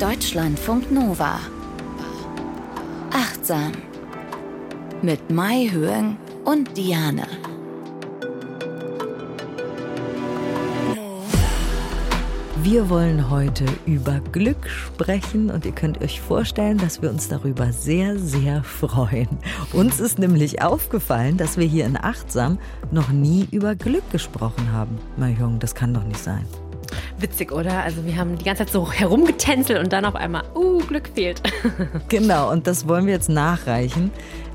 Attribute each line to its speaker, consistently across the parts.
Speaker 1: Deutschlandfunk Nova. Achtsam. Mit Mai Höhen und Diane.
Speaker 2: Wir wollen heute über Glück sprechen und ihr könnt euch vorstellen, dass wir uns darüber sehr, sehr freuen. Uns ist nämlich aufgefallen, dass wir hier in Achtsam noch nie über Glück gesprochen haben. Mahjong, das kann doch nicht sein.
Speaker 3: Witzig, oder? Also wir haben die ganze Zeit so herumgetänzelt und dann auf einmal, uh, Glück fehlt.
Speaker 2: genau, und das wollen wir jetzt nachreichen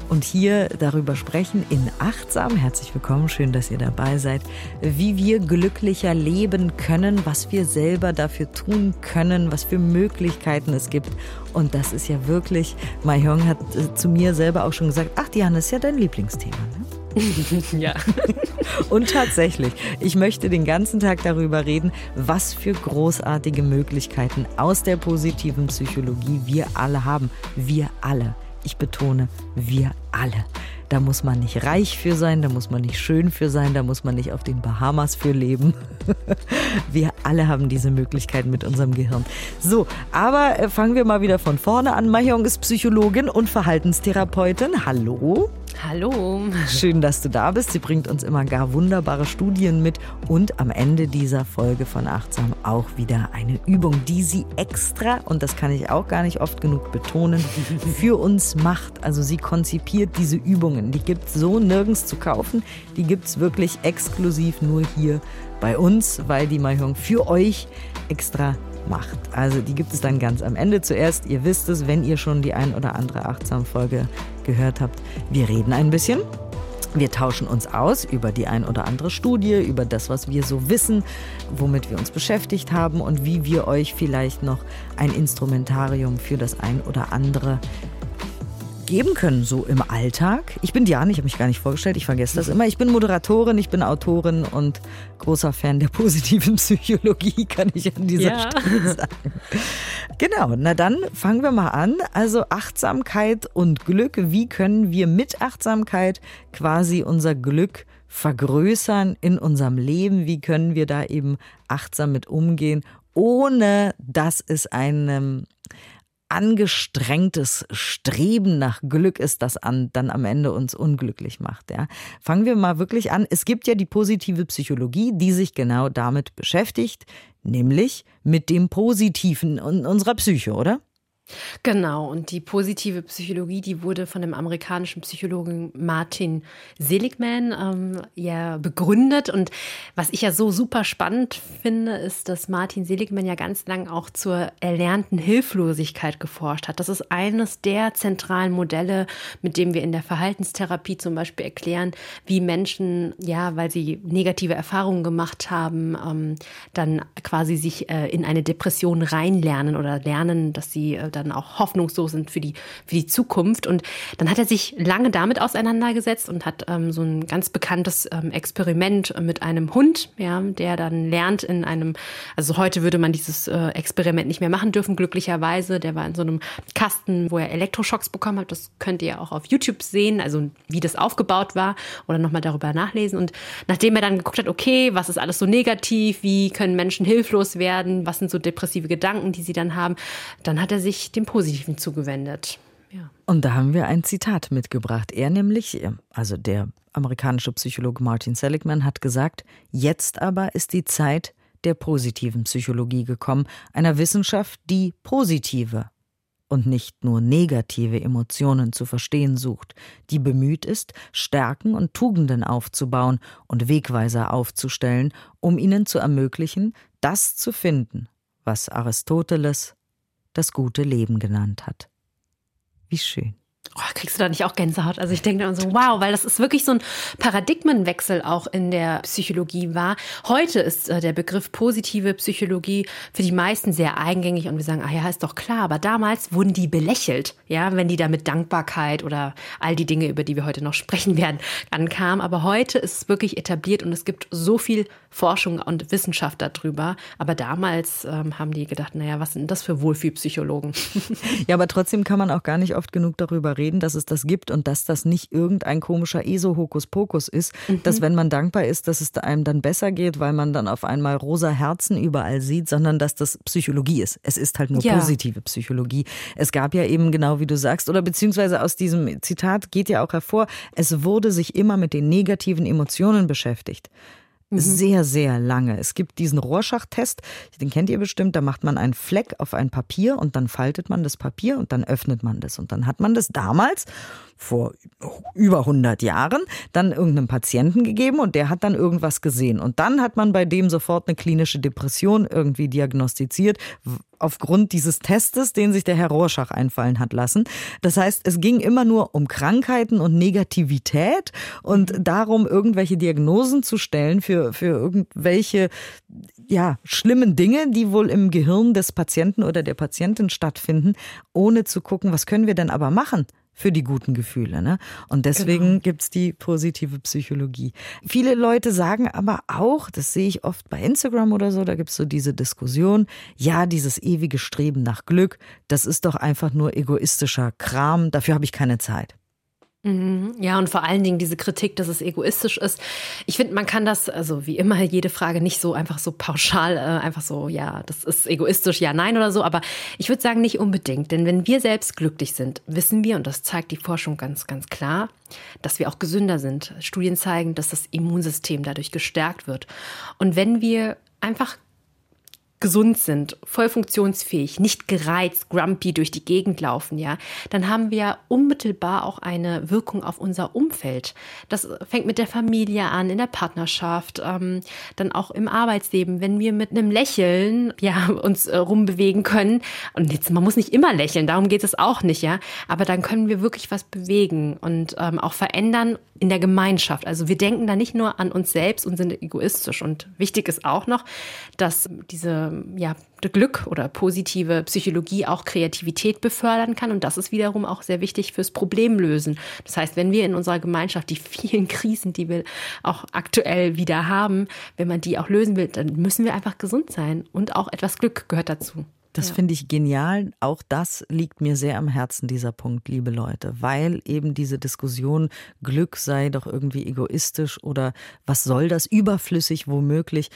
Speaker 2: und hier darüber sprechen in Achtsam. Herzlich willkommen, schön, dass ihr dabei seid, wie wir glücklicher leben können, was wir selber dafür tun können, was für Möglichkeiten es gibt. Und das ist ja wirklich, Mahjong hat äh, zu mir selber auch schon gesagt, ach Diana, ist ja dein Lieblingsthema.
Speaker 3: Ne? ja.
Speaker 2: Und tatsächlich, ich möchte den ganzen Tag darüber reden, was für großartige Möglichkeiten aus der positiven Psychologie wir alle haben. Wir alle. Ich betone, wir alle. Da muss man nicht reich für sein, da muss man nicht schön für sein, da muss man nicht auf den Bahamas für leben. Wir alle haben diese Möglichkeit mit unserem Gehirn. So, aber äh, fangen wir mal wieder von vorne an. Mahjong ist Psychologin und Verhaltenstherapeutin. Hallo.
Speaker 3: Hallo.
Speaker 2: Schön, dass du da bist. Sie bringt uns immer gar wunderbare Studien mit und am Ende dieser Folge von Achtsam auch wieder eine Übung, die sie extra, und das kann ich auch gar nicht oft genug betonen, für uns macht. Also sie konzipiert diese Übungen. Die gibt es so nirgends zu kaufen. Die gibt es wirklich exklusiv nur hier bei uns, weil die Mahjong für euch extra macht. Also die gibt es dann ganz am Ende. Zuerst, ihr wisst es, wenn ihr schon die ein oder andere Achtsam-Folge gehört habt, wir reden ein bisschen. Wir tauschen uns aus über die ein oder andere Studie, über das, was wir so wissen, womit wir uns beschäftigt haben und wie wir euch vielleicht noch ein Instrumentarium für das ein oder andere geben können, so im Alltag. Ich bin Diane, ich habe mich gar nicht vorgestellt, ich vergesse das immer. Ich bin Moderatorin, ich bin Autorin und großer Fan der positiven Psychologie, kann ich an dieser ja. Stelle sagen. Genau, na dann fangen wir mal an. Also Achtsamkeit und Glück. Wie können wir mit Achtsamkeit quasi unser Glück vergrößern in unserem Leben? Wie können wir da eben achtsam mit umgehen, ohne dass es einem angestrengtes Streben nach Glück ist, das an, dann am Ende uns unglücklich macht. Ja. Fangen wir mal wirklich an. Es gibt ja die positive Psychologie, die sich genau damit beschäftigt, nämlich mit dem Positiven in unserer Psyche, oder?
Speaker 3: Genau, und die positive Psychologie, die wurde von dem amerikanischen Psychologen Martin Seligman ähm, ja begründet. Und was ich ja so super spannend finde, ist, dass Martin Seligman ja ganz lang auch zur erlernten Hilflosigkeit geforscht hat. Das ist eines der zentralen Modelle, mit dem wir in der Verhaltenstherapie zum Beispiel erklären, wie Menschen, ja, weil sie negative Erfahrungen gemacht haben, ähm, dann quasi sich äh, in eine Depression reinlernen oder lernen, dass sie äh, dann auch hoffnungslos sind für die, für die Zukunft. Und dann hat er sich lange damit auseinandergesetzt und hat ähm, so ein ganz bekanntes ähm, Experiment mit einem Hund, ja, der dann lernt in einem, also heute würde man dieses äh, Experiment nicht mehr machen dürfen, glücklicherweise. Der war in so einem Kasten, wo er Elektroschocks bekommen hat. Das könnt ihr auch auf YouTube sehen, also wie das aufgebaut war oder nochmal darüber nachlesen. Und nachdem er dann geguckt hat, okay, was ist alles so negativ, wie können Menschen hilflos werden, was sind so depressive Gedanken, die sie dann haben, dann hat er sich dem Positiven zugewendet.
Speaker 2: Ja. Und da haben wir ein Zitat mitgebracht. Er nämlich, also der amerikanische Psychologe Martin Seligman hat gesagt, jetzt aber ist die Zeit der positiven Psychologie gekommen, einer Wissenschaft, die positive und nicht nur negative Emotionen zu verstehen sucht, die bemüht ist, Stärken und Tugenden aufzubauen und Wegweiser aufzustellen, um ihnen zu ermöglichen, das zu finden, was Aristoteles das gute Leben genannt hat. Wie schön.
Speaker 3: Oh, kriegst du da nicht auch Gänsehaut? Also ich denke dann so, wow, weil das ist wirklich so ein Paradigmenwechsel auch in der Psychologie war. Heute ist äh, der Begriff positive Psychologie für die meisten sehr eingängig und wir sagen, ah ja, ist doch klar. Aber damals wurden die belächelt, ja, wenn die da mit Dankbarkeit oder all die Dinge, über die wir heute noch sprechen werden, ankamen. Aber heute ist es wirklich etabliert und es gibt so viel Forschung und Wissenschaft darüber. Aber damals ähm, haben die gedacht, naja, was sind das für Wohlfühlpsychologen?
Speaker 2: ja, aber trotzdem kann man auch gar nicht oft genug darüber darüber reden, dass es das gibt und dass das nicht irgendein komischer ESO-Hokuspokus ist, mhm. dass wenn man dankbar ist, dass es einem dann besser geht, weil man dann auf einmal rosa Herzen überall sieht, sondern dass das Psychologie ist. Es ist halt nur ja. positive Psychologie. Es gab ja eben genau wie du sagst, oder beziehungsweise aus diesem Zitat geht ja auch hervor, es wurde sich immer mit den negativen Emotionen beschäftigt. Mhm. Sehr, sehr lange. Es gibt diesen Rorschach-Test, den kennt ihr bestimmt, da macht man einen Fleck auf ein Papier und dann faltet man das Papier und dann öffnet man das. Und dann hat man das damals vor über 100 Jahren dann irgendeinem Patienten gegeben und der hat dann irgendwas gesehen. Und dann hat man bei dem sofort eine klinische Depression irgendwie diagnostiziert, aufgrund dieses Testes, den sich der Herr Rorschach einfallen hat lassen. Das heißt, es ging immer nur um Krankheiten und Negativität und darum, irgendwelche Diagnosen zu stellen für, für irgendwelche ja, schlimmen Dinge, die wohl im Gehirn des Patienten oder der Patientin stattfinden, ohne zu gucken, was können wir denn aber machen? Für die guten Gefühle. Ne? Und deswegen genau. es die positive Psychologie. Viele Leute sagen aber auch, das sehe ich oft bei Instagram oder so, da gibt es so diese Diskussion, ja, dieses ewige Streben nach Glück, das ist doch einfach nur egoistischer Kram, dafür habe ich keine Zeit.
Speaker 3: Mhm. Ja, und vor allen Dingen diese Kritik, dass es egoistisch ist. Ich finde, man kann das, also wie immer, jede Frage nicht so einfach so pauschal, äh, einfach so, ja, das ist egoistisch, ja, nein oder so. Aber ich würde sagen, nicht unbedingt. Denn wenn wir selbst glücklich sind, wissen wir, und das zeigt die Forschung ganz, ganz klar, dass wir auch gesünder sind. Studien zeigen, dass das Immunsystem dadurch gestärkt wird. Und wenn wir einfach gesund sind, voll funktionsfähig, nicht gereizt, grumpy durch die Gegend laufen, ja, dann haben wir unmittelbar auch eine Wirkung auf unser Umfeld. Das fängt mit der Familie an, in der Partnerschaft, ähm, dann auch im Arbeitsleben, wenn wir mit einem Lächeln ja uns äh, rumbewegen können. Und jetzt, man muss nicht immer lächeln, darum geht es auch nicht, ja. Aber dann können wir wirklich was bewegen und ähm, auch verändern in der Gemeinschaft. Also wir denken da nicht nur an uns selbst und sind egoistisch. Und wichtig ist auch noch, dass diese ja, Glück oder positive Psychologie auch Kreativität befördern kann. Und das ist wiederum auch sehr wichtig fürs Problemlösen. Das heißt, wenn wir in unserer Gemeinschaft die vielen Krisen, die wir auch aktuell wieder haben, wenn man die auch lösen will, dann müssen wir einfach gesund sein. Und auch etwas Glück gehört dazu.
Speaker 2: Das ja. finde ich genial. Auch das liegt mir sehr am Herzen, dieser Punkt, liebe Leute, weil eben diese Diskussion, Glück sei doch irgendwie egoistisch oder was soll das, überflüssig womöglich,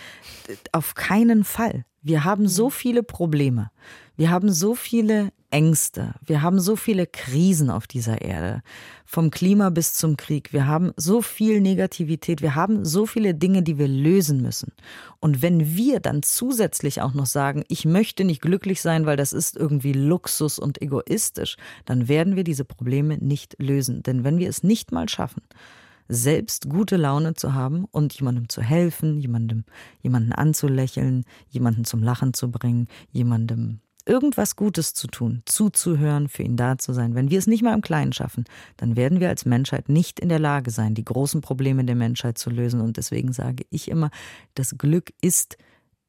Speaker 2: auf keinen Fall. Wir haben so mhm. viele Probleme. Wir haben so viele Ängste. Wir haben so viele Krisen auf dieser Erde. Vom Klima bis zum Krieg. Wir haben so viel Negativität. Wir haben so viele Dinge, die wir lösen müssen. Und wenn wir dann zusätzlich auch noch sagen, ich möchte nicht glücklich sein, weil das ist irgendwie Luxus und egoistisch, dann werden wir diese Probleme nicht lösen. Denn wenn wir es nicht mal schaffen, selbst gute Laune zu haben und jemandem zu helfen, jemandem, jemanden anzulächeln, jemanden zum Lachen zu bringen, jemandem irgendwas Gutes zu tun, zuzuhören, für ihn da zu sein. Wenn wir es nicht mal im Kleinen schaffen, dann werden wir als Menschheit nicht in der Lage sein, die großen Probleme der Menschheit zu lösen. Und deswegen sage ich immer, das Glück ist,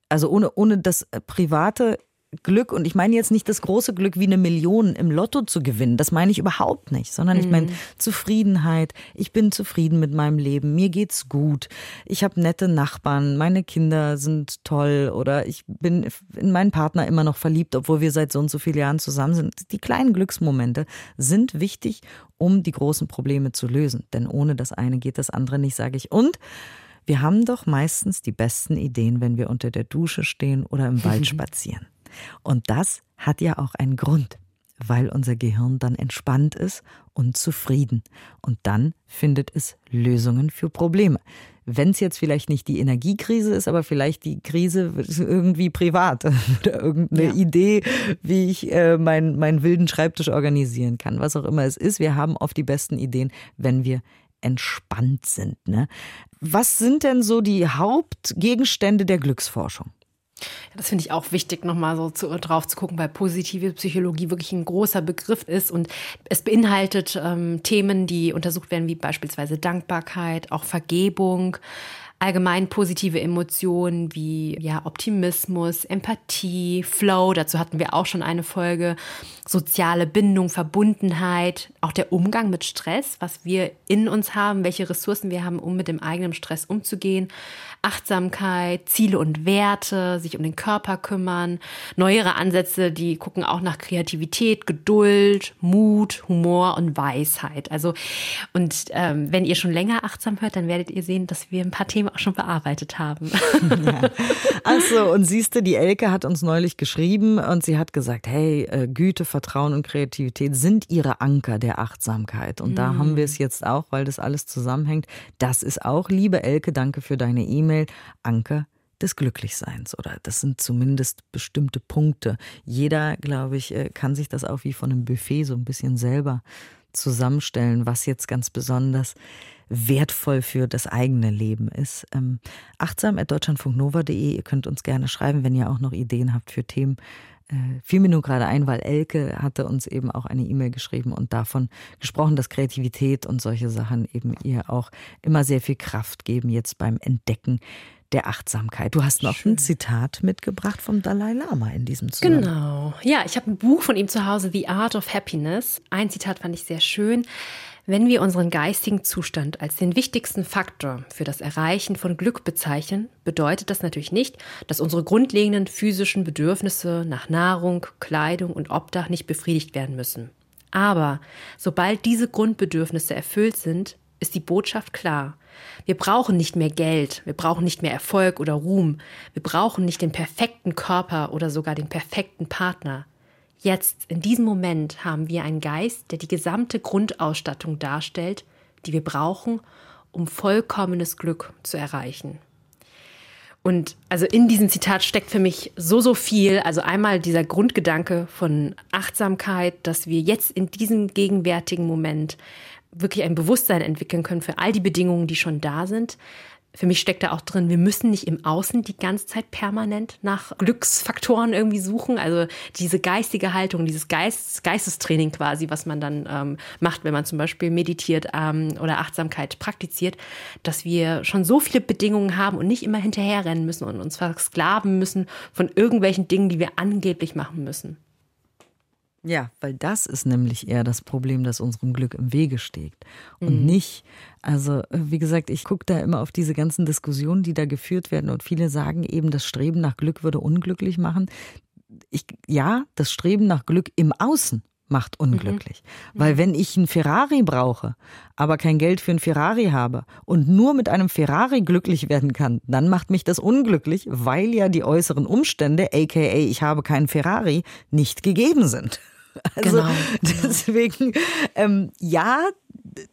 Speaker 2: also ohne, ohne das Private Glück, und ich meine jetzt nicht das große Glück wie eine Million im Lotto zu gewinnen, das meine ich überhaupt nicht, sondern ich meine mhm. Zufriedenheit. Ich bin zufrieden mit meinem Leben, mir geht's gut, ich habe nette Nachbarn, meine Kinder sind toll oder ich bin in meinen Partner immer noch verliebt, obwohl wir seit so und so vielen Jahren zusammen sind. Die kleinen Glücksmomente sind wichtig, um die großen Probleme zu lösen, denn ohne das eine geht das andere nicht, sage ich. Und wir haben doch meistens die besten Ideen, wenn wir unter der Dusche stehen oder im Wald spazieren. Und das hat ja auch einen Grund, weil unser Gehirn dann entspannt ist und zufrieden. Und dann findet es Lösungen für Probleme. Wenn es jetzt vielleicht nicht die Energiekrise ist, aber vielleicht die Krise irgendwie privat oder irgendeine ja. Idee, wie ich äh, meinen mein wilden Schreibtisch organisieren kann, was auch immer es ist. Wir haben oft die besten Ideen, wenn wir entspannt sind. Ne? Was sind denn so die Hauptgegenstände der Glücksforschung?
Speaker 3: Das finde ich auch wichtig, nochmal so zu, drauf zu gucken, weil positive Psychologie wirklich ein großer Begriff ist und es beinhaltet ähm, Themen, die untersucht werden, wie beispielsweise Dankbarkeit, auch Vergebung, allgemein positive Emotionen wie ja, Optimismus, Empathie, Flow, dazu hatten wir auch schon eine Folge, soziale Bindung, Verbundenheit, auch der Umgang mit Stress, was wir in uns haben, welche Ressourcen wir haben, um mit dem eigenen Stress umzugehen, Achtsamkeit, Ziele und Werte, sich um den Körper kümmern, neuere Ansätze, die gucken auch nach Kreativität, Geduld, Mut, Humor und Weisheit. Also und ähm, wenn ihr schon länger achtsam hört, dann werdet ihr sehen, dass wir ein paar Themen auch schon bearbeitet haben.
Speaker 2: Ja. Achso, und siehst du, die Elke hat uns neulich geschrieben und sie hat gesagt, hey, äh, Güte, Vertrauen und Kreativität sind ihre Anker der Achtsamkeit. Und da haben wir es jetzt auch, weil das alles zusammenhängt. Das ist auch, liebe Elke, danke für deine E-Mail, Anker des Glücklichseins oder das sind zumindest bestimmte Punkte. Jeder, glaube ich, äh, kann sich das auch wie von einem Buffet so ein bisschen selber zusammenstellen, was jetzt ganz besonders wertvoll für das eigene Leben ist. Ähm, achtsam at deutschlandfunknova.de. Ihr könnt uns gerne schreiben, wenn ihr auch noch Ideen habt für Themen. Äh, fiel mir nur gerade ein, weil Elke hatte uns eben auch eine E-Mail geschrieben und davon gesprochen, dass Kreativität und solche Sachen eben ihr auch immer sehr viel Kraft geben, jetzt beim Entdecken der Achtsamkeit. Du hast noch Schön. ein Zitat mitgebracht vom Dalai Lama in diesem Zusammenhang.
Speaker 3: Genau. Ja, ich habe ein Buch von ihm zu Hause, The Art of Happiness. Ein Zitat fand ich sehr schön. Wenn wir unseren geistigen Zustand als den wichtigsten Faktor für das Erreichen von Glück bezeichnen, bedeutet das natürlich nicht, dass unsere grundlegenden physischen Bedürfnisse nach Nahrung, Kleidung und Obdach nicht befriedigt werden müssen. Aber sobald diese Grundbedürfnisse erfüllt sind, ist die Botschaft klar. Wir brauchen nicht mehr Geld, wir brauchen nicht mehr Erfolg oder Ruhm, wir brauchen nicht den perfekten Körper oder sogar den perfekten Partner. Jetzt, in diesem Moment, haben wir einen Geist, der die gesamte Grundausstattung darstellt, die wir brauchen, um vollkommenes Glück zu erreichen. Und also in diesem Zitat steckt für mich so, so viel. Also einmal dieser Grundgedanke von Achtsamkeit, dass wir jetzt in diesem gegenwärtigen Moment wirklich ein Bewusstsein entwickeln können für all die Bedingungen, die schon da sind. Für mich steckt da auch drin, wir müssen nicht im Außen die ganze Zeit permanent nach Glücksfaktoren irgendwie suchen. Also diese geistige Haltung, dieses Geist, Geistestraining quasi, was man dann ähm, macht, wenn man zum Beispiel meditiert ähm, oder Achtsamkeit praktiziert, dass wir schon so viele Bedingungen haben und nicht immer hinterherrennen müssen und uns versklaven müssen von irgendwelchen Dingen, die wir angeblich machen müssen.
Speaker 2: Ja, weil das ist nämlich eher das Problem, das unserem Glück im Wege steht. Und mhm. nicht, also wie gesagt, ich gucke da immer auf diese ganzen Diskussionen, die da geführt werden. Und viele sagen eben, das Streben nach Glück würde unglücklich machen. Ich, ja, das Streben nach Glück im Außen macht unglücklich. Mhm. Weil wenn ich einen Ferrari brauche, aber kein Geld für einen Ferrari habe und nur mit einem Ferrari glücklich werden kann, dann macht mich das unglücklich, weil ja die äußeren Umstände, aka ich habe keinen Ferrari, nicht gegeben sind. Also genau. deswegen, ähm, ja,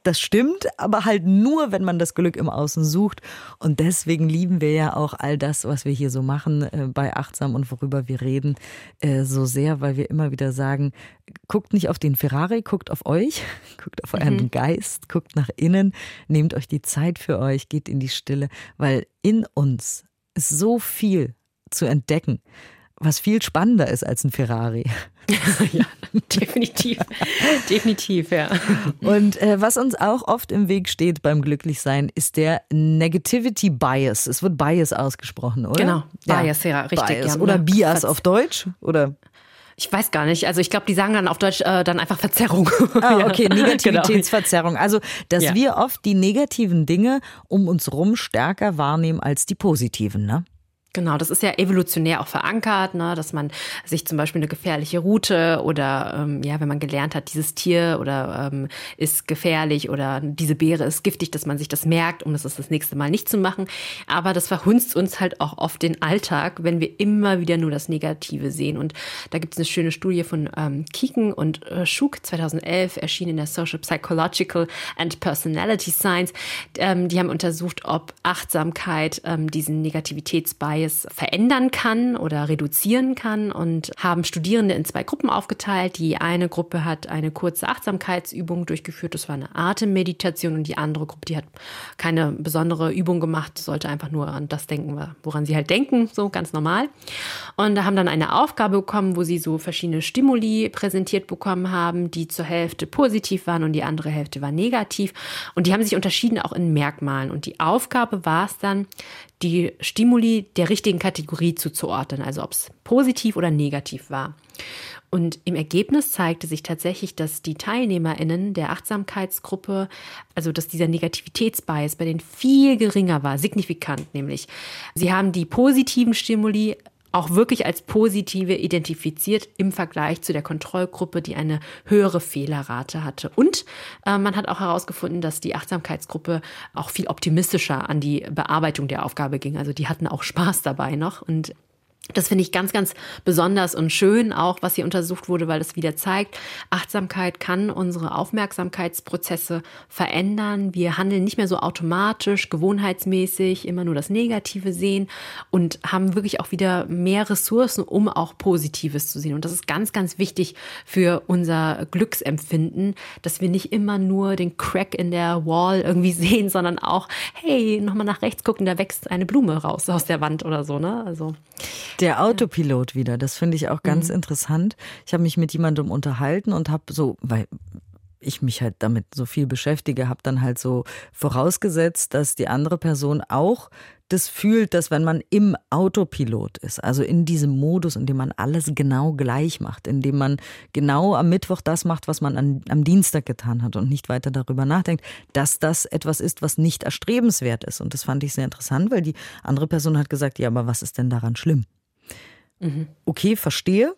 Speaker 2: das stimmt, aber halt nur, wenn man das Glück im Außen sucht. Und deswegen lieben wir ja auch all das, was wir hier so machen äh, bei Achtsam und worüber wir reden, äh, so sehr, weil wir immer wieder sagen, guckt nicht auf den Ferrari, guckt auf euch, guckt auf euren mhm. Geist, guckt nach innen, nehmt euch die Zeit für euch, geht in die Stille, weil in uns ist so viel zu entdecken was viel spannender ist als ein Ferrari.
Speaker 3: ja, definitiv. definitiv, ja.
Speaker 2: Und äh, was uns auch oft im Weg steht beim Glücklichsein, ist der Negativity Bias. Es wird Bias ausgesprochen, oder?
Speaker 3: Genau, Bias, ja, ja richtig.
Speaker 2: Bias. Oder Bias auf Deutsch? Oder?
Speaker 3: Ich weiß gar nicht. Also ich glaube, die sagen dann auf Deutsch äh, dann einfach Verzerrung.
Speaker 2: Ah, okay, Negativitätsverzerrung. Also, dass ja. wir oft die negativen Dinge um uns rum stärker wahrnehmen als die positiven, ne?
Speaker 3: Genau, das ist ja evolutionär auch verankert, ne, dass man sich zum Beispiel eine gefährliche Route oder ähm, ja, wenn man gelernt hat, dieses Tier oder ähm, ist gefährlich oder diese Beere ist giftig, dass man sich das merkt, um das das nächste Mal nicht zu machen. Aber das verhunzt uns halt auch oft den Alltag, wenn wir immer wieder nur das Negative sehen. Und da gibt es eine schöne Studie von ähm, Kieken und äh, Schuk 2011 erschienen in der Social Psychological and Personality Science. Ähm, die haben untersucht, ob Achtsamkeit ähm, diesen Negativitätsbias Bias verändern kann oder reduzieren kann und haben Studierende in zwei Gruppen aufgeteilt. Die eine Gruppe hat eine kurze Achtsamkeitsübung durchgeführt, das war eine Atemmeditation und die andere Gruppe, die hat keine besondere Übung gemacht, sollte einfach nur an das denken, woran sie halt denken, so ganz normal. Und da haben dann eine Aufgabe bekommen, wo sie so verschiedene Stimuli präsentiert bekommen haben, die zur Hälfte positiv waren und die andere Hälfte war negativ. Und die haben sich unterschieden auch in Merkmalen. Und die Aufgabe war es dann, die Stimuli der richtigen Kategorie zuzuordnen, also ob es positiv oder negativ war. Und im Ergebnis zeigte sich tatsächlich, dass die TeilnehmerInnen der Achtsamkeitsgruppe, also dass dieser Negativitätsbias bei denen viel geringer war, signifikant nämlich. Sie haben die positiven Stimuli auch wirklich als positive identifiziert im Vergleich zu der Kontrollgruppe, die eine höhere Fehlerrate hatte. Und äh, man hat auch herausgefunden, dass die Achtsamkeitsgruppe auch viel optimistischer an die Bearbeitung der Aufgabe ging. Also die hatten auch Spaß dabei noch und das finde ich ganz, ganz besonders und schön auch, was hier untersucht wurde, weil es wieder zeigt, Achtsamkeit kann unsere Aufmerksamkeitsprozesse verändern. Wir handeln nicht mehr so automatisch, gewohnheitsmäßig, immer nur das Negative sehen und haben wirklich auch wieder mehr Ressourcen, um auch Positives zu sehen. Und das ist ganz, ganz wichtig für unser Glücksempfinden, dass wir nicht immer nur den Crack in der Wall irgendwie sehen, sondern auch, hey, nochmal nach rechts gucken, da wächst eine Blume raus aus der Wand oder so, ne? Also.
Speaker 2: Der Autopilot wieder, das finde ich auch ganz mhm. interessant. Ich habe mich mit jemandem unterhalten und habe so, weil ich mich halt damit so viel beschäftige, habe dann halt so vorausgesetzt, dass die andere Person auch das fühlt, dass wenn man im Autopilot ist, also in diesem Modus, in dem man alles genau gleich macht, in dem man genau am Mittwoch das macht, was man an, am Dienstag getan hat und nicht weiter darüber nachdenkt, dass das etwas ist, was nicht erstrebenswert ist. Und das fand ich sehr interessant, weil die andere Person hat gesagt, ja, aber was ist denn daran schlimm? Mhm. Okay, verstehe.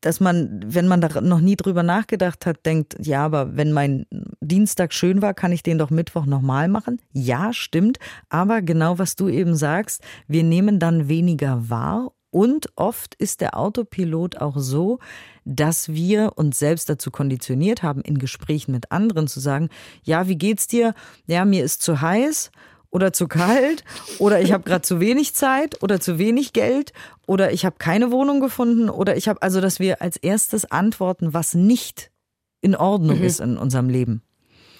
Speaker 2: Dass man, wenn man da noch nie drüber nachgedacht hat, denkt, ja, aber wenn mein Dienstag schön war, kann ich den doch Mittwoch nochmal machen? Ja, stimmt. Aber genau was du eben sagst, wir nehmen dann weniger wahr und oft ist der Autopilot auch so, dass wir uns selbst dazu konditioniert haben, in Gesprächen mit anderen zu sagen, ja, wie geht's dir? Ja, mir ist zu heiß oder zu kalt oder ich habe gerade zu wenig Zeit oder zu wenig Geld oder ich habe keine Wohnung gefunden oder ich habe also, dass wir als erstes antworten, was nicht in Ordnung mhm. ist in unserem Leben.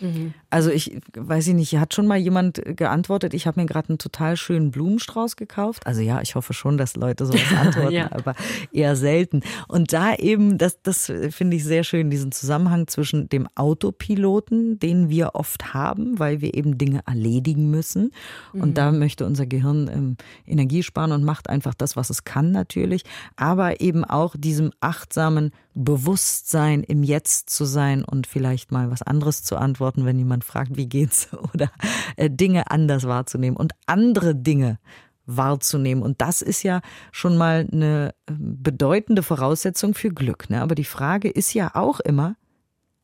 Speaker 2: Mhm. Also ich weiß ich nicht, hat schon mal jemand geantwortet, ich habe mir gerade einen total schönen Blumenstrauß gekauft. Also ja, ich hoffe schon, dass Leute sowas antworten, ja. aber eher selten. Und da eben, das, das finde ich sehr schön, diesen Zusammenhang zwischen dem Autopiloten, den wir oft haben, weil wir eben Dinge erledigen müssen. Und mhm. da möchte unser Gehirn ähm, Energie sparen und macht einfach das, was es kann natürlich. Aber eben auch diesem achtsamen Bewusstsein, im Jetzt zu sein und vielleicht mal was anderes zu antworten, wenn jemand fragt, wie geht's, oder äh, Dinge anders wahrzunehmen und andere Dinge wahrzunehmen. Und das ist ja schon mal eine ähm, bedeutende Voraussetzung für Glück. Ne? Aber die Frage ist ja auch immer,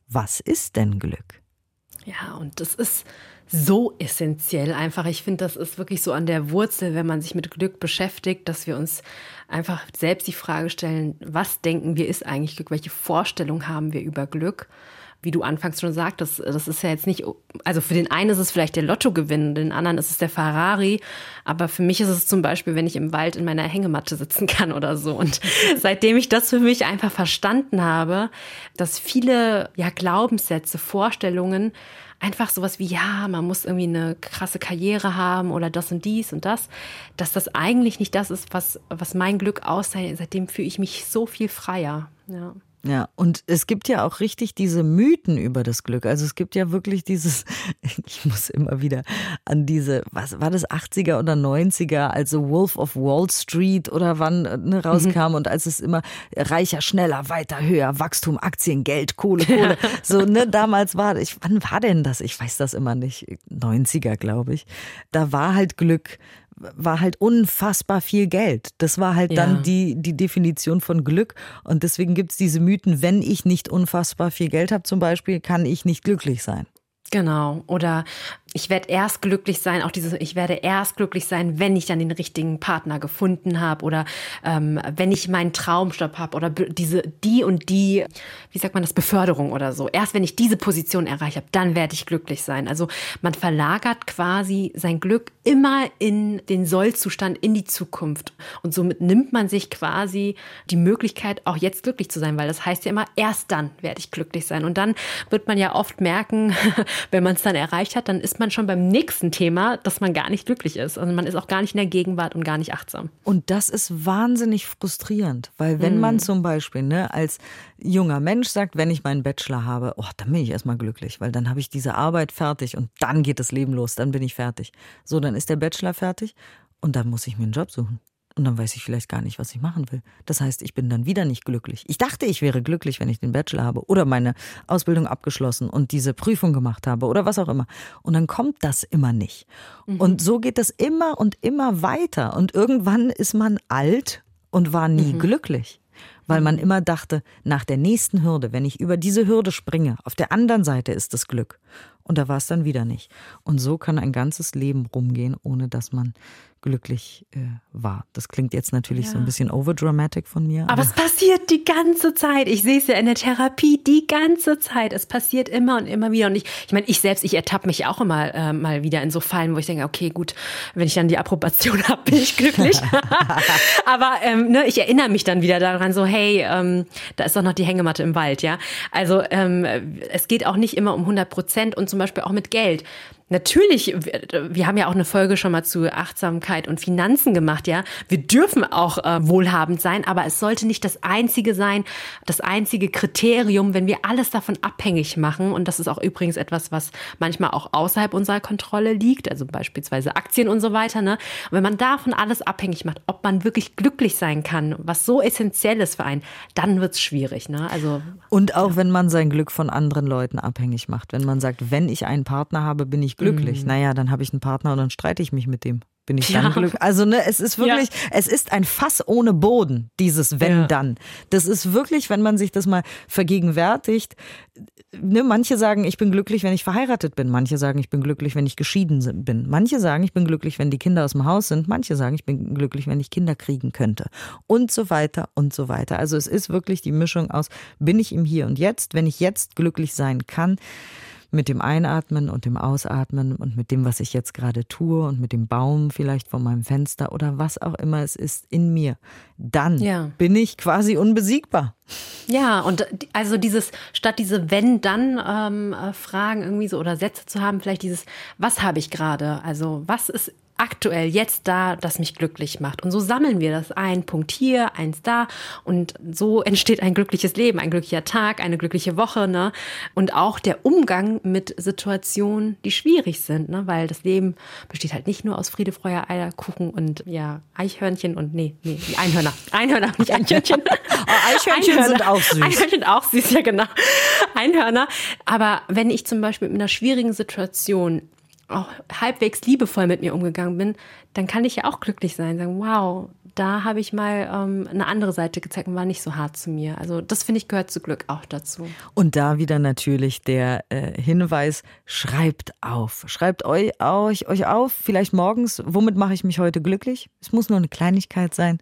Speaker 2: was ist denn Glück?
Speaker 3: Ja, und das ist so essentiell einfach. Ich finde, das ist wirklich so an der Wurzel, wenn man sich mit Glück beschäftigt, dass wir uns einfach selbst die Frage stellen, was denken wir ist eigentlich Glück? Welche Vorstellung haben wir über Glück? wie du anfangs schon sagtest, das ist ja jetzt nicht, also für den einen ist es vielleicht der Lottogewinn, den anderen ist es der Ferrari, aber für mich ist es zum Beispiel, wenn ich im Wald in meiner Hängematte sitzen kann oder so. Und seitdem ich das für mich einfach verstanden habe, dass viele ja Glaubenssätze, Vorstellungen einfach sowas wie, ja, man muss irgendwie eine krasse Karriere haben oder das und dies und das, dass das eigentlich nicht das ist, was, was mein Glück aussieht. Seitdem fühle ich mich so viel freier. Ja.
Speaker 2: Ja, und es gibt ja auch richtig diese Mythen über das Glück. Also es gibt ja wirklich dieses, ich muss immer wieder an diese, was war das, 80er oder 90er, also Wolf of Wall Street oder wann ne, mhm. rauskam mhm. und als es immer reicher, schneller, weiter, höher, Wachstum, Aktien, Geld, Kohle, Kohle. so, ne, damals war, ich, wann war denn das? Ich weiß das immer nicht. 90er, glaube ich. Da war halt Glück war halt unfassbar viel Geld. Das war halt ja. dann die, die Definition von Glück. Und deswegen gibt es diese Mythen, wenn ich nicht unfassbar viel Geld habe zum Beispiel, kann ich nicht glücklich sein.
Speaker 3: Genau. Oder ich werde erst glücklich sein, auch dieses, ich werde erst glücklich sein, wenn ich dann den richtigen Partner gefunden habe oder ähm, wenn ich meinen Traumstopp habe oder diese, die und die, wie sagt man das, Beförderung oder so. Erst wenn ich diese Position erreicht habe, dann werde ich glücklich sein. Also man verlagert quasi sein Glück immer in den Sollzustand, in die Zukunft. Und somit nimmt man sich quasi die Möglichkeit, auch jetzt glücklich zu sein, weil das heißt ja immer, erst dann werde ich glücklich sein. Und dann wird man ja oft merken, wenn man es dann erreicht hat, dann ist man schon beim nächsten Thema, dass man gar nicht glücklich ist. Also man ist auch gar nicht in der Gegenwart und gar nicht achtsam.
Speaker 2: Und das ist wahnsinnig frustrierend, weil wenn mm. man zum Beispiel ne, als junger Mensch sagt, wenn ich meinen Bachelor habe, oh, dann bin ich erstmal glücklich, weil dann habe ich diese Arbeit fertig und dann geht das Leben los, dann bin ich fertig. So, dann ist der Bachelor fertig und dann muss ich mir einen Job suchen. Und dann weiß ich vielleicht gar nicht, was ich machen will. Das heißt, ich bin dann wieder nicht glücklich. Ich dachte, ich wäre glücklich, wenn ich den Bachelor habe oder meine Ausbildung abgeschlossen und diese Prüfung gemacht habe oder was auch immer. Und dann kommt das immer nicht. Mhm. Und so geht das immer und immer weiter. Und irgendwann ist man alt und war nie mhm. glücklich weil man mhm. immer dachte, nach der nächsten Hürde, wenn ich über diese Hürde springe, auf der anderen Seite ist das Glück. Und da war es dann wieder nicht. Und so kann ein ganzes Leben rumgehen, ohne dass man glücklich äh, war. Das klingt jetzt natürlich ja. so ein bisschen overdramatic von mir.
Speaker 3: Aber, aber, es passiert die ganze Zeit. Ich sehe es ja in der Therapie die ganze Zeit. Es passiert immer und immer wieder. Und ich, ich meine, ich selbst, ich ertappe mich auch immer äh, mal wieder in so Fallen, wo ich denke, okay, gut, wenn ich dann die Approbation habe, bin ich glücklich. aber ähm, ne, ich erinnere mich dann wieder daran, so, hey, ähm, da ist doch noch die Hängematte im Wald, ja. Also ähm, es geht auch nicht immer um 100 Prozent und zum Beispiel auch mit Geld. Natürlich, wir haben ja auch eine Folge schon mal zu Achtsamkeit und Finanzen gemacht, ja. Wir dürfen auch äh, wohlhabend sein, aber es sollte nicht das einzige sein, das einzige Kriterium, wenn wir alles davon abhängig machen. Und das ist auch übrigens etwas, was manchmal auch außerhalb unserer Kontrolle liegt, also beispielsweise Aktien und so weiter. Ne? Und wenn man davon alles abhängig macht, ob man wirklich glücklich sein kann, was so essentiell ist für einen, dann wird's schwierig. Ne? Also,
Speaker 2: und auch ja. wenn man sein Glück von anderen Leuten abhängig macht. Wenn man sagt, wenn ich einen Partner habe, bin ich glücklich. Mhm. Naja, dann habe ich einen Partner und dann streite ich mich mit dem. Bin ich dann ja. glücklich? Also, ne, es ist wirklich, ja. es ist ein Fass ohne Boden, dieses Wenn ja. dann. Das ist wirklich, wenn man sich das mal vergegenwärtigt, ne, manche sagen, ich bin glücklich, wenn ich verheiratet bin. Manche sagen, ich bin glücklich, wenn ich geschieden bin. Manche sagen, ich bin glücklich, wenn die Kinder aus dem Haus sind. Manche sagen, ich bin glücklich, wenn ich Kinder kriegen könnte. Und so weiter und so weiter. Also es ist wirklich die Mischung aus, bin ich im Hier und Jetzt, wenn ich jetzt glücklich sein kann mit dem Einatmen und dem Ausatmen und mit dem, was ich jetzt gerade tue und mit dem Baum vielleicht vor meinem Fenster oder was auch immer es ist in mir, dann ja. bin ich quasi unbesiegbar.
Speaker 3: Ja, und also dieses, statt diese Wenn-Dann-Fragen ähm, irgendwie so oder Sätze zu haben, vielleicht dieses, was habe ich gerade? Also was ist aktuell jetzt da, das mich glücklich macht. Und so sammeln wir das. Ein Punkt hier, eins da. Und so entsteht ein glückliches Leben, ein glücklicher Tag, eine glückliche Woche. Ne? Und auch der Umgang mit Situationen, die schwierig sind. Ne? Weil das Leben besteht halt nicht nur aus Friede, Freude, Eierkuchen und ja, Eichhörnchen und nee, nee, Einhörner. Einhörner, nicht Eichhörnchen.
Speaker 2: oh, Eichhörnchen Einhörner. sind auch süß.
Speaker 3: Eichhörnchen auch süß, ja genau. Einhörner. Aber wenn ich zum Beispiel in einer schwierigen Situation auch halbwegs liebevoll mit mir umgegangen bin, dann kann ich ja auch glücklich sein, sagen, wow, da habe ich mal ähm, eine andere Seite gezeigt und war nicht so hart zu mir. Also das finde ich gehört zu Glück auch dazu.
Speaker 2: Und da wieder natürlich der äh, Hinweis, schreibt auf. Schreibt euch, euch, euch auf, vielleicht morgens, womit mache ich mich heute glücklich? Es muss nur eine Kleinigkeit sein.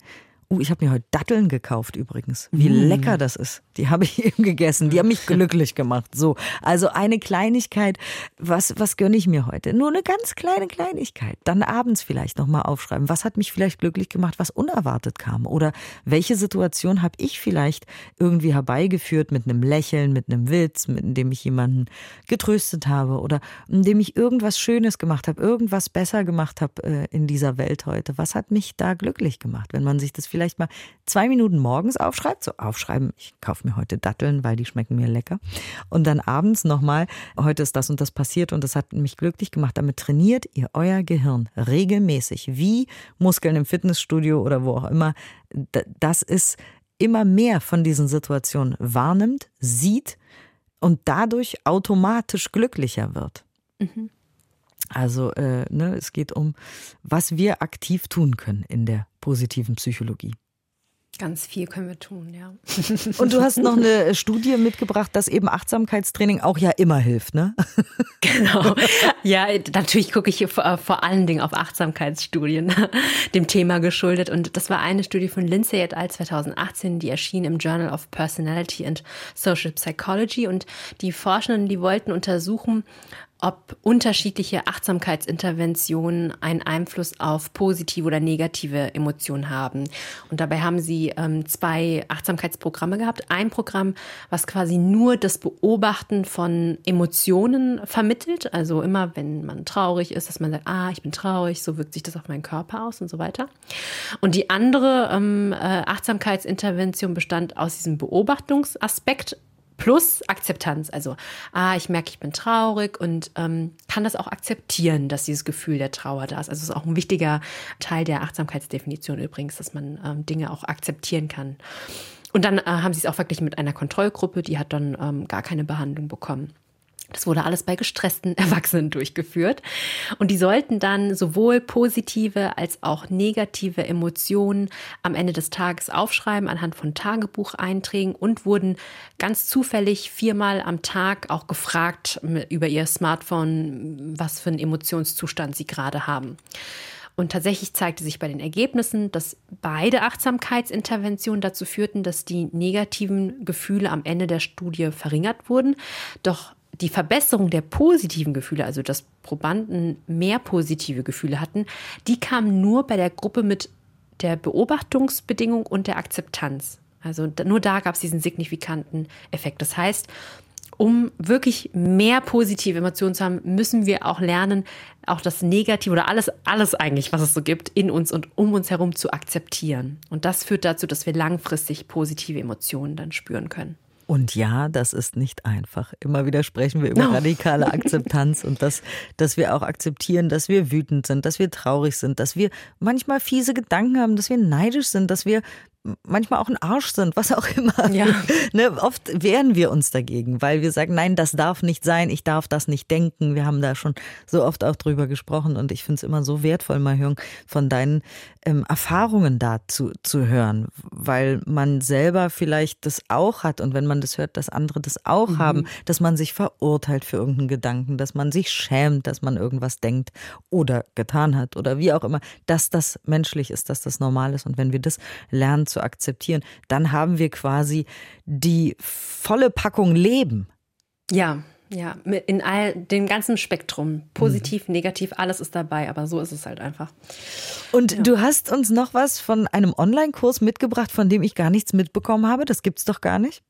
Speaker 2: Uh, ich habe mir heute Datteln gekauft übrigens. Wie mm. lecker das ist. Die habe ich eben gegessen. Die haben mich glücklich gemacht. So, also eine Kleinigkeit. Was was gönne ich mir heute? Nur eine ganz kleine Kleinigkeit. Dann abends vielleicht noch mal aufschreiben. Was hat mich vielleicht glücklich gemacht, was unerwartet kam? Oder welche Situation habe ich vielleicht irgendwie herbeigeführt mit einem Lächeln, mit einem Witz, mit dem ich jemanden getröstet habe oder indem ich irgendwas Schönes gemacht habe, irgendwas besser gemacht habe äh, in dieser Welt heute. Was hat mich da glücklich gemacht, wenn man sich das vielleicht mal zwei Minuten morgens aufschreibt, so aufschreiben, ich kaufe mir heute Datteln, weil die schmecken mir lecker. Und dann abends nochmal, heute ist das und das passiert und das hat mich glücklich gemacht. Damit trainiert ihr euer Gehirn regelmäßig, wie Muskeln im Fitnessstudio oder wo auch immer. Das ist immer mehr von diesen Situationen wahrnimmt, sieht und dadurch automatisch glücklicher wird. Mhm. Also äh, ne, es geht um, was wir aktiv tun können in der positiven Psychologie.
Speaker 3: Ganz viel können wir tun, ja.
Speaker 2: Und du hast noch eine Studie mitgebracht, dass eben Achtsamkeitstraining auch ja immer hilft, ne?
Speaker 3: Genau. Ja, natürlich gucke ich vor, äh, vor allen Dingen auf Achtsamkeitsstudien, dem Thema geschuldet. Und das war eine Studie von Lindsay et al. 2018, die erschien im Journal of Personality and Social Psychology. Und die Forschenden, die wollten untersuchen, ob unterschiedliche Achtsamkeitsinterventionen einen Einfluss auf positive oder negative Emotionen haben. Und dabei haben sie ähm, zwei Achtsamkeitsprogramme gehabt. Ein Programm, was quasi nur das Beobachten von Emotionen vermittelt. Also immer, wenn man traurig ist, dass man sagt, ah, ich bin traurig, so wirkt sich das auf meinen Körper aus und so weiter. Und die andere ähm, äh, Achtsamkeitsintervention bestand aus diesem Beobachtungsaspekt plus Akzeptanz. Also, ah, ich merke, ich bin traurig und ähm, kann das auch akzeptieren, dass dieses Gefühl der Trauer da ist. Also, es ist auch ein wichtiger Teil der Achtsamkeitsdefinition übrigens, dass man ähm, Dinge auch akzeptieren kann. Und dann äh, haben sie es auch verglichen mit einer Kontrollgruppe, die hat dann ähm, gar keine Behandlung bekommen. Das wurde alles bei gestressten Erwachsenen durchgeführt. Und die sollten dann sowohl positive als auch negative Emotionen am Ende des Tages aufschreiben anhand von Tagebucheinträgen und wurden ganz zufällig viermal am Tag auch gefragt über ihr Smartphone, was für einen Emotionszustand sie gerade haben. Und tatsächlich zeigte sich bei den Ergebnissen, dass beide Achtsamkeitsinterventionen dazu führten, dass die negativen Gefühle am Ende der Studie verringert wurden. Doch die Verbesserung der positiven Gefühle, also dass Probanden mehr positive Gefühle hatten, die kam nur bei der Gruppe mit der Beobachtungsbedingung und der Akzeptanz. Also nur da gab es diesen signifikanten Effekt. Das heißt, um wirklich mehr positive Emotionen zu haben, müssen wir auch lernen, auch das Negative oder alles, alles eigentlich, was es so gibt, in uns und um uns herum zu akzeptieren. Und das führt dazu, dass wir langfristig positive Emotionen dann spüren können.
Speaker 2: Und ja, das ist nicht einfach. Immer wieder sprechen wir über no. radikale Akzeptanz und das, dass wir auch akzeptieren, dass wir wütend sind, dass wir traurig sind, dass wir manchmal fiese Gedanken haben, dass wir neidisch sind, dass wir manchmal auch ein Arsch sind, was auch immer. Ja. ne, oft wehren wir uns dagegen, weil wir sagen, nein, das darf nicht sein, ich darf das nicht denken. Wir haben da schon so oft auch drüber gesprochen und ich finde es immer so wertvoll, mal hören, von deinen ähm, Erfahrungen dazu zu hören, weil man selber vielleicht das auch hat und wenn man das hört, dass andere das auch mhm. haben, dass man sich verurteilt für irgendeinen Gedanken, dass man sich schämt, dass man irgendwas denkt oder getan hat oder wie auch immer, dass das menschlich ist, dass das normal ist und wenn wir das lernen zu akzeptieren, dann haben wir quasi die volle Packung Leben.
Speaker 3: Ja, ja, in all dem ganzen Spektrum. Positiv, mhm. negativ, alles ist dabei, aber so ist es halt einfach.
Speaker 2: Und ja. du hast uns noch was von einem Online-Kurs mitgebracht, von dem ich gar nichts mitbekommen habe. Das gibt's doch gar nicht.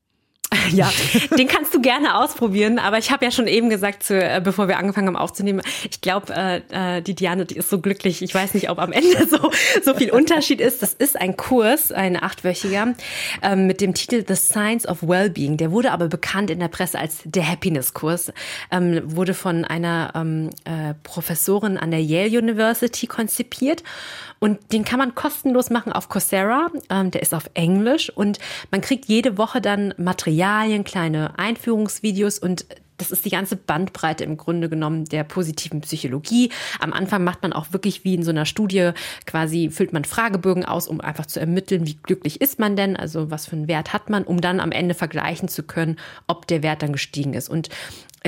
Speaker 3: Ja, den kannst du gerne ausprobieren, aber ich habe ja schon eben gesagt, zu, äh, bevor wir angefangen haben aufzunehmen, ich glaube, äh, äh, die Diane, die ist so glücklich. Ich weiß nicht, ob am Ende so, so viel Unterschied ist. Das ist ein Kurs, ein achtwöchiger, ähm, mit dem Titel The Science of Wellbeing. Der wurde aber bekannt in der Presse als der Happiness-Kurs, ähm, wurde von einer ähm, äh, Professorin an der Yale University konzipiert und den kann man kostenlos machen auf Coursera. Ähm, der ist auf Englisch und man kriegt jede Woche dann Materialien, kleine Einführungsvideos und das ist die ganze Bandbreite im Grunde genommen der positiven Psychologie. Am Anfang macht man auch wirklich wie in so einer Studie quasi füllt man Fragebögen aus, um einfach zu ermitteln, wie glücklich ist man denn, also was für einen Wert hat man, um dann am Ende vergleichen zu können, ob der Wert dann gestiegen ist. Und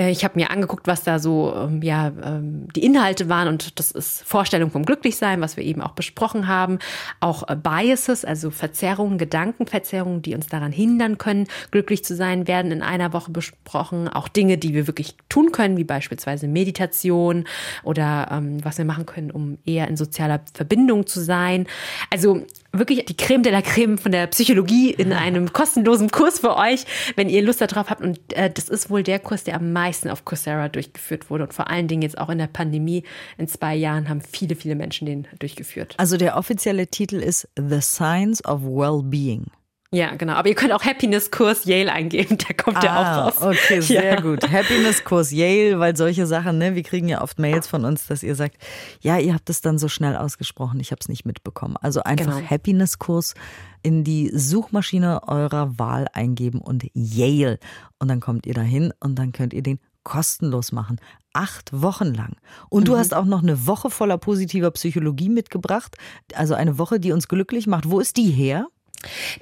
Speaker 3: ich habe mir angeguckt, was da so ähm, ja ähm, die Inhalte waren und das ist Vorstellung vom Glücklichsein, was wir eben auch besprochen haben, auch äh, Biases, also Verzerrungen, Gedankenverzerrungen, die uns daran hindern können, glücklich zu sein, werden in einer Woche besprochen. Auch Dinge, die wir wirklich tun können, wie beispielsweise Meditation oder ähm, was wir machen können, um eher in sozialer Verbindung zu sein. Also wirklich die Creme de la Creme von der Psychologie in einem kostenlosen Kurs für euch, wenn ihr Lust darauf habt. Und äh, das ist wohl der Kurs, der am meisten auf Coursera durchgeführt wurde. Und vor allen Dingen jetzt auch in der Pandemie in zwei Jahren haben viele, viele Menschen den durchgeführt.
Speaker 2: Also der offizielle Titel ist The Science of Wellbeing.
Speaker 3: Ja, genau. Aber ihr könnt auch Happiness-Kurs Yale eingeben, da kommt ah, ja auch raus.
Speaker 2: Okay, sehr ja. gut. Happiness-Kurs Yale, weil solche Sachen, ne, wir kriegen ja oft Mails von uns, dass ihr sagt, ja, ihr habt es dann so schnell ausgesprochen, ich habe es nicht mitbekommen. Also einfach genau. Happiness-Kurs in die Suchmaschine eurer Wahl eingeben und Yale. Und dann kommt ihr dahin und dann könnt ihr den kostenlos machen. Acht Wochen lang. Und du mhm. hast auch noch eine Woche voller positiver Psychologie mitgebracht. Also eine Woche, die uns glücklich macht. Wo ist die her?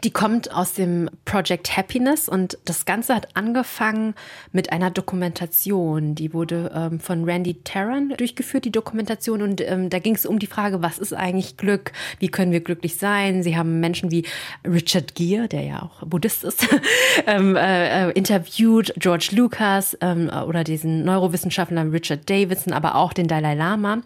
Speaker 3: Die kommt aus dem Project Happiness und das Ganze hat angefangen mit einer Dokumentation. Die wurde ähm, von Randy Tarrant durchgeführt, die Dokumentation. Und ähm, da ging es um die Frage, was ist eigentlich Glück? Wie können wir glücklich sein? Sie haben Menschen wie Richard Gere, der ja auch Buddhist ist, ähm, äh, äh, interviewt, George Lucas ähm, oder diesen Neurowissenschaftler Richard Davidson, aber auch den Dalai Lama.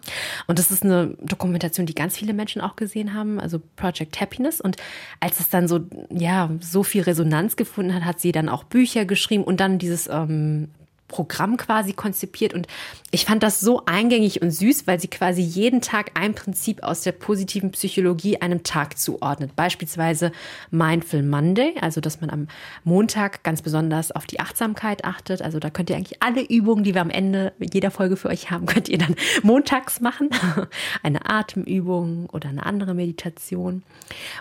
Speaker 3: Und das ist eine Dokumentation, die ganz viele Menschen auch gesehen haben, also Project Happiness. Und als es dann so, ja, so viel Resonanz gefunden hat, hat sie dann auch Bücher geschrieben und dann dieses ähm, Programm quasi konzipiert. Und ich fand das so eingängig und süß, weil sie quasi jeden Tag ein Prinzip aus der positiven Psychologie einem Tag zuordnet. Beispielsweise Mindful Monday, also dass man am Montag ganz besonders auf die Achtsamkeit achtet. Also da könnt ihr eigentlich alle Übungen, die wir am Ende jeder Folge für euch haben, könnt ihr dann montags machen. Eine Atemübung oder eine andere Meditation.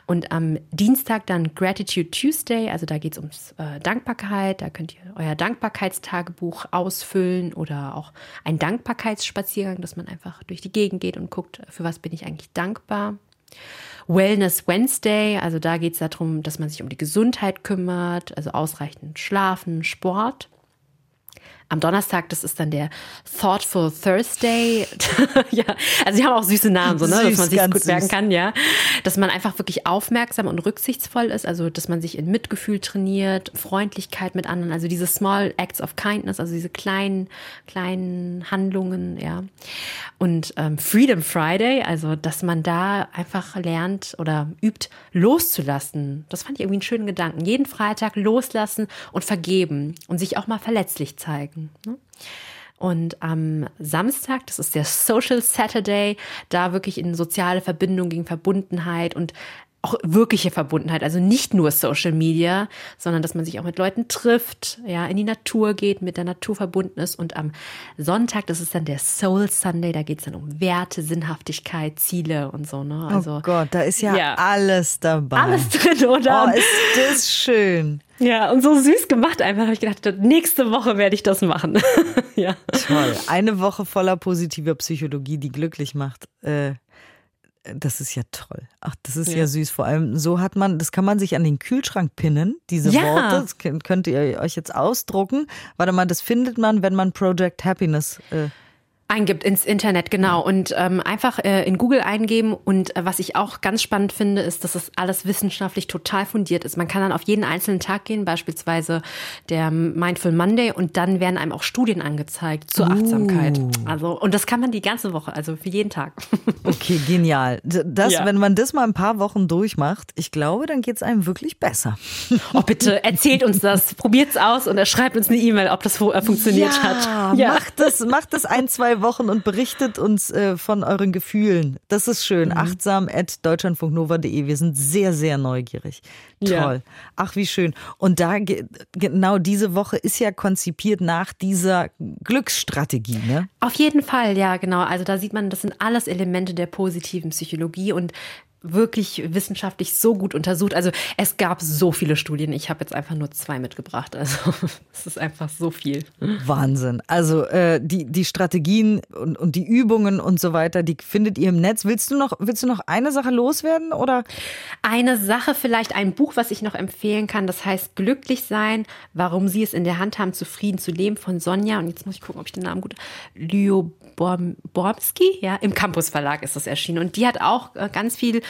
Speaker 3: Und am Dienstag dann Gratitude Tuesday, also da geht es ums äh, Dankbarkeit. Da könnt ihr euer Dankbarkeitstagebuch ausfüllen oder auch ein Dankbarkeitsspaziergang, dass man einfach durch die Gegend geht und guckt, für was bin ich eigentlich dankbar. Wellness Wednesday, also da geht es darum, dass man sich um die Gesundheit kümmert, also ausreichend Schlafen, Sport. Am Donnerstag, das ist dann der Thoughtful Thursday. ja, also sie haben auch süße Namen, so, ne, süß, dass man sich gut süß. merken kann, ja. Dass man einfach wirklich aufmerksam und rücksichtsvoll ist, also dass man sich in Mitgefühl trainiert, Freundlichkeit mit anderen, also diese Small Acts of Kindness, also diese kleinen, kleinen Handlungen, ja. Und ähm, Freedom Friday, also dass man da einfach lernt oder übt, loszulassen. Das fand ich irgendwie einen schönen Gedanken. Jeden Freitag loslassen und vergeben und sich auch mal verletzlich zeigen denken. Ne? Und am Samstag, das ist der Social Saturday, da wirklich in soziale Verbindung gegen Verbundenheit und auch wirkliche Verbundenheit, also nicht nur Social Media, sondern dass man sich auch mit Leuten trifft, ja, in die Natur geht, mit der Natur verbunden ist. Und am Sonntag, das ist dann der Soul Sunday, da geht es dann um Werte, Sinnhaftigkeit, Ziele und so. Ne?
Speaker 2: Oh also, oh Gott, da ist ja, ja, alles dabei.
Speaker 3: Alles drin, oder?
Speaker 2: Oh, ist das schön.
Speaker 3: Ja, und so süß gemacht einfach. Habe ich gedacht, nächste Woche werde ich das machen. ja.
Speaker 2: Toll. Eine Woche voller positiver Psychologie, die glücklich macht. Äh, das ist ja toll. Ach, das ist ja. ja. süß. Vor allem so hat man, das kann man sich an den Kühlschrank pinnen, diese ja. Worte. Das könnt ihr euch jetzt ausdrucken. Warte mal, das findet man, wenn man Project Happiness äh,
Speaker 3: Eingibt ins Internet, genau. Und ähm, einfach äh, in Google eingeben. Und äh, was ich auch ganz spannend finde, ist, dass es alles wissenschaftlich total fundiert ist. Man kann dann auf jeden einzelnen Tag gehen, beispielsweise der Mindful Monday, und dann werden einem auch Studien angezeigt zur uh. Achtsamkeit. Also, und das kann man die ganze Woche, also für jeden Tag.
Speaker 2: Okay, genial. Das, ja. wenn man das mal ein paar Wochen durchmacht, ich glaube, dann geht es einem wirklich besser.
Speaker 3: Oh, bitte, erzählt uns das. Probiert's aus und schreibt uns eine E-Mail, ob das äh, funktioniert
Speaker 2: ja,
Speaker 3: hat.
Speaker 2: Ja, macht das, macht das ein, zwei Wochen und berichtet uns äh, von euren Gefühlen. Das ist schön. Mhm. Achtsam at deutschlandfunknova.de. Wir sind sehr, sehr neugierig. Toll. Ja. Ach, wie schön. Und da genau diese Woche ist ja konzipiert nach dieser Glücksstrategie, ne?
Speaker 3: Auf jeden Fall, ja, genau. Also da sieht man, das sind alles Elemente der positiven Psychologie und wirklich wissenschaftlich so gut untersucht. Also es gab so viele Studien. Ich habe jetzt einfach nur zwei mitgebracht. Also es ist einfach so viel.
Speaker 2: Wahnsinn. Also äh, die, die Strategien und, und die Übungen und so weiter, die findet ihr im Netz. Willst du noch, willst du noch eine Sache loswerden? Oder?
Speaker 3: Eine Sache, vielleicht ein Buch, was ich noch empfehlen kann. Das heißt Glücklich sein, warum Sie es in der Hand haben, zufrieden zu leben von Sonja. Und jetzt muss ich gucken, ob ich den Namen gut. Lyo Bormski, ja, im Campus Verlag ist das erschienen. Und die hat auch äh, ganz viel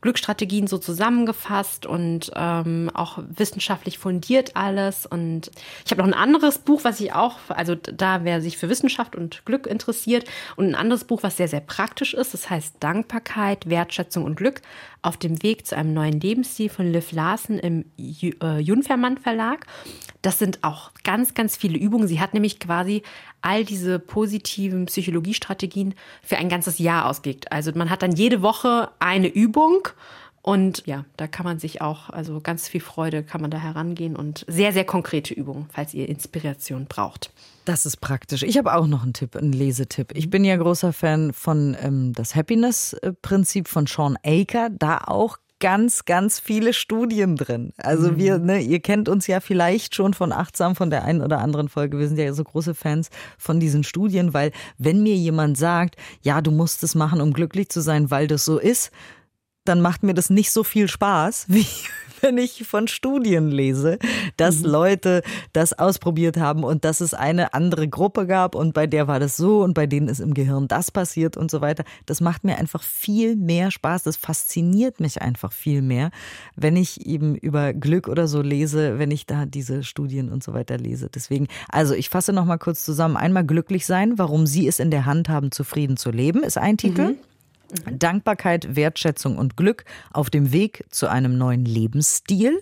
Speaker 3: Glücksstrategien so zusammengefasst und ähm, auch wissenschaftlich fundiert alles. Und ich habe noch ein anderes Buch, was ich auch, also da wer sich für Wissenschaft und Glück interessiert, und ein anderes Buch, was sehr, sehr praktisch ist. Das heißt Dankbarkeit, Wertschätzung und Glück auf dem Weg zu einem neuen Lebensstil von Liv Larsen im äh, Junfermann Verlag. Das sind auch ganz, ganz viele Übungen. Sie hat nämlich quasi all diese positiven Psychologiestrategien für ein ganzes Jahr ausgelegt. Also man hat dann jede Woche eine Übung und ja, da kann man sich auch, also ganz viel Freude kann man da herangehen und sehr, sehr konkrete Übungen, falls ihr Inspiration braucht.
Speaker 2: Das ist praktisch. Ich habe auch noch einen Tipp, einen Lesetipp. Ich bin ja großer Fan von ähm, das Happiness-Prinzip von Sean Aker. Da auch ganz, ganz viele Studien drin. Also mhm. wir, ne, ihr kennt uns ja vielleicht schon von Achtsam, von der einen oder anderen Folge. Wir sind ja so große Fans von diesen Studien, weil wenn mir jemand sagt, ja, du musst es machen, um glücklich zu sein, weil das so ist, dann macht mir das nicht so viel Spaß, wie wenn ich von Studien lese, dass mhm. Leute das ausprobiert haben und dass es eine andere Gruppe gab und bei der war das so und bei denen ist im Gehirn das passiert und so weiter. Das macht mir einfach viel mehr Spaß. Das fasziniert mich einfach viel mehr, wenn ich eben über Glück oder so lese, wenn ich da diese Studien und so weiter lese. Deswegen, also ich fasse noch mal kurz zusammen. Einmal glücklich sein, warum Sie es in der Hand haben, zufrieden zu leben, ist ein Titel. Mhm. Dankbarkeit, Wertschätzung und Glück auf dem Weg zu einem neuen Lebensstil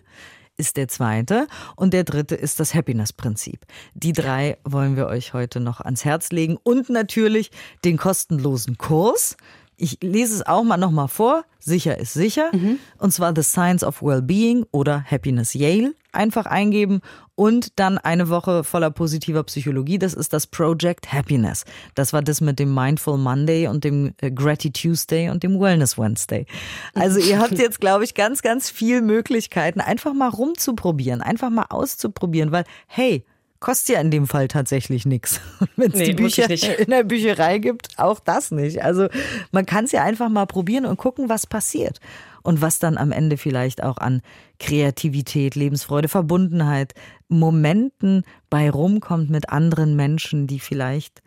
Speaker 2: ist der zweite. Und der dritte ist das Happiness-Prinzip. Die drei wollen wir euch heute noch ans Herz legen. Und natürlich den kostenlosen Kurs. Ich lese es auch mal nochmal vor. Sicher ist sicher. Mhm. Und zwar The Science of Wellbeing oder Happiness Yale. Einfach eingeben und dann eine Woche voller positiver Psychologie. Das ist das Project Happiness. Das war das mit dem Mindful Monday und dem äh, Gratitude Tuesday und dem Wellness Wednesday. Also ihr habt jetzt, glaube ich, ganz, ganz viel Möglichkeiten, einfach mal rumzuprobieren, einfach mal auszuprobieren, weil hey, kostet ja in dem Fall tatsächlich nichts. Wenn es nee, die Bücher in der Bücherei gibt, auch das nicht. Also man kann es ja einfach mal probieren und gucken, was passiert. Und was dann am Ende vielleicht auch an Kreativität, Lebensfreude, Verbundenheit, Momenten bei rumkommt mit anderen Menschen, die vielleicht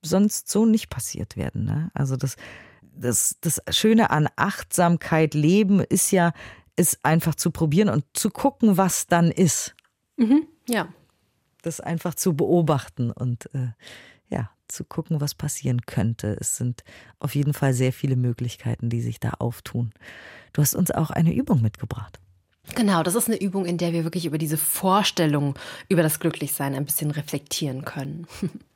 Speaker 2: sonst so nicht passiert werden. Ne? Also das, das, das Schöne an Achtsamkeit leben ist ja, ist einfach zu probieren und zu gucken, was dann ist.
Speaker 3: Mhm, ja
Speaker 2: das einfach zu beobachten und äh, ja, zu gucken, was passieren könnte. Es sind auf jeden Fall sehr viele Möglichkeiten, die sich da auftun. Du hast uns auch eine Übung mitgebracht.
Speaker 3: Genau, das ist eine Übung, in der wir wirklich über diese Vorstellung über das Glücklichsein ein bisschen reflektieren können.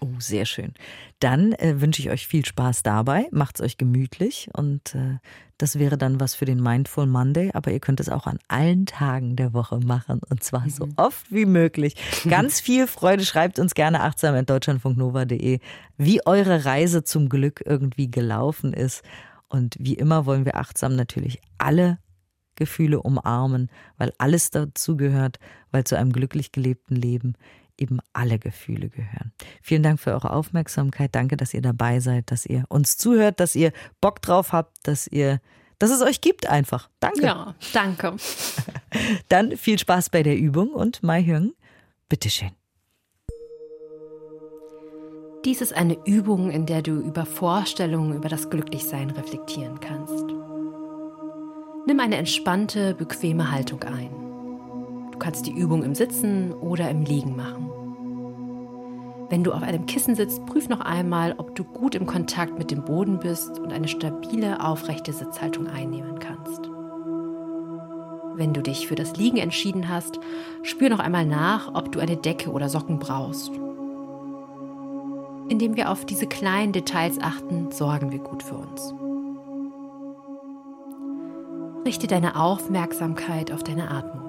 Speaker 2: Oh, sehr schön. Dann äh, wünsche ich euch viel Spaß dabei. Macht's euch gemütlich und äh, das wäre dann was für den Mindful Monday, aber ihr könnt es auch an allen Tagen der Woche machen und zwar mhm. so oft wie möglich. Ganz viel Freude. Schreibt uns gerne achtsam at deutschlandfunknova.de, wie eure Reise zum Glück irgendwie gelaufen ist. Und wie immer wollen wir achtsam natürlich alle Gefühle umarmen, weil alles dazu gehört, weil zu einem glücklich gelebten Leben eben alle Gefühle gehören. Vielen Dank für eure Aufmerksamkeit. Danke, dass ihr dabei seid, dass ihr uns zuhört, dass ihr Bock drauf habt, dass ihr dass es euch gibt einfach. Danke.
Speaker 3: Ja, danke.
Speaker 2: Dann viel Spaß bei der Übung und Mai Hyung, bitteschön.
Speaker 3: Dies ist eine Übung, in der du über Vorstellungen über das Glücklichsein reflektieren kannst. Nimm eine entspannte, bequeme Haltung ein. Du kannst die Übung im Sitzen oder im Liegen machen. Wenn du auf einem Kissen sitzt, prüf noch einmal, ob du gut im Kontakt mit dem Boden bist und eine stabile, aufrechte Sitzhaltung einnehmen kannst. Wenn du dich für das Liegen entschieden hast, spür noch einmal nach, ob du eine Decke oder Socken brauchst. Indem wir auf diese kleinen Details achten, sorgen wir gut für uns. Richte deine Aufmerksamkeit auf deine Atmung.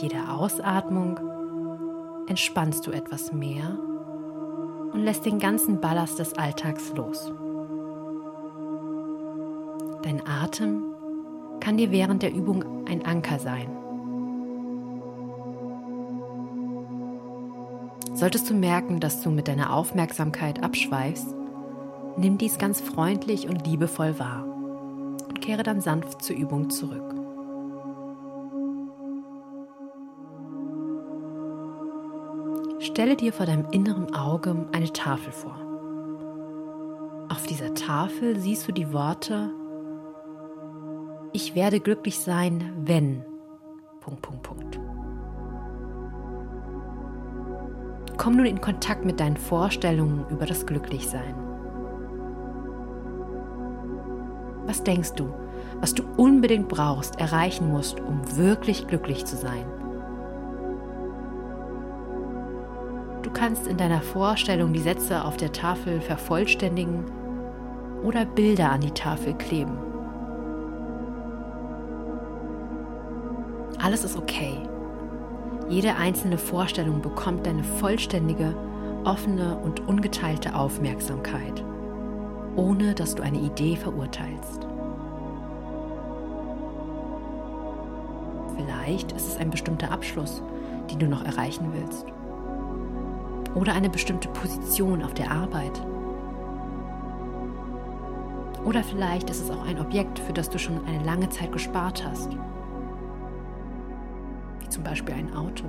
Speaker 3: Jeder Ausatmung entspannst du etwas mehr und lässt den ganzen Ballast des Alltags los. Dein Atem kann dir während der Übung ein Anker sein. Solltest du merken, dass du mit deiner Aufmerksamkeit abschweifst, nimm dies ganz freundlich und liebevoll wahr und kehre dann sanft zur Übung zurück. Stelle dir vor deinem inneren Auge eine Tafel vor. Auf dieser Tafel siehst du die Worte Ich werde glücklich sein, wenn. Punkt, Punkt, Punkt. Komm nun in Kontakt mit deinen Vorstellungen über das Glücklichsein. Was denkst du, was du unbedingt brauchst, erreichen musst, um wirklich glücklich zu sein? Du kannst in deiner Vorstellung die Sätze auf der Tafel vervollständigen oder Bilder an die Tafel kleben. Alles ist okay. Jede einzelne Vorstellung bekommt deine vollständige, offene und ungeteilte Aufmerksamkeit, ohne dass du eine Idee verurteilst. Vielleicht ist es ein bestimmter Abschluss, den du noch erreichen willst oder eine bestimmte Position auf der Arbeit. Oder vielleicht ist es auch ein Objekt, für das du schon eine lange Zeit gespart hast. Wie zum Beispiel ein Auto.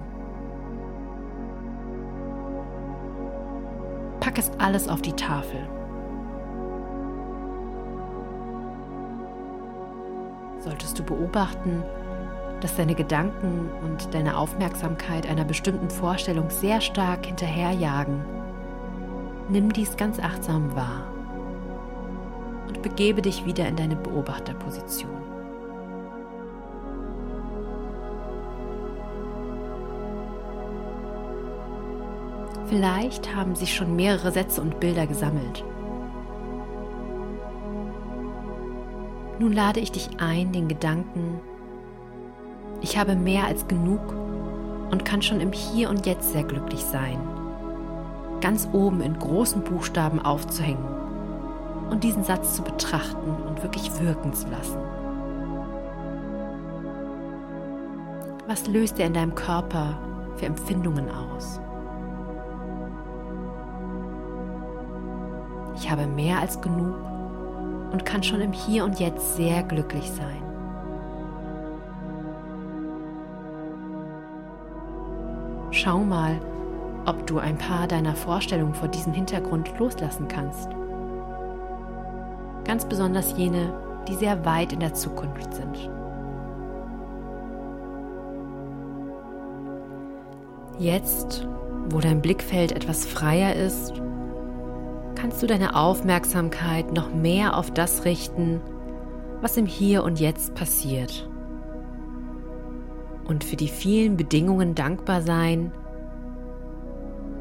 Speaker 3: Pack es alles auf die Tafel. Solltest du beobachten, dass deine Gedanken und deine Aufmerksamkeit einer bestimmten Vorstellung sehr stark hinterherjagen, nimm dies ganz achtsam wahr und begebe dich wieder in deine Beobachterposition. Vielleicht haben sich schon mehrere Sätze und Bilder gesammelt. Nun lade ich dich ein, den Gedanken ich habe mehr als genug und kann schon im Hier und Jetzt sehr glücklich sein. Ganz oben in großen Buchstaben aufzuhängen und diesen Satz zu betrachten und wirklich wirken zu lassen. Was löst er in deinem Körper für Empfindungen aus? Ich habe mehr als genug und kann schon im Hier und Jetzt sehr glücklich sein. Schau mal, ob du ein paar deiner Vorstellungen vor diesem Hintergrund loslassen kannst. Ganz besonders jene, die sehr weit in der Zukunft sind. Jetzt, wo dein Blickfeld etwas freier ist, kannst du deine Aufmerksamkeit noch mehr auf das richten, was im Hier und Jetzt passiert und für die vielen Bedingungen dankbar sein,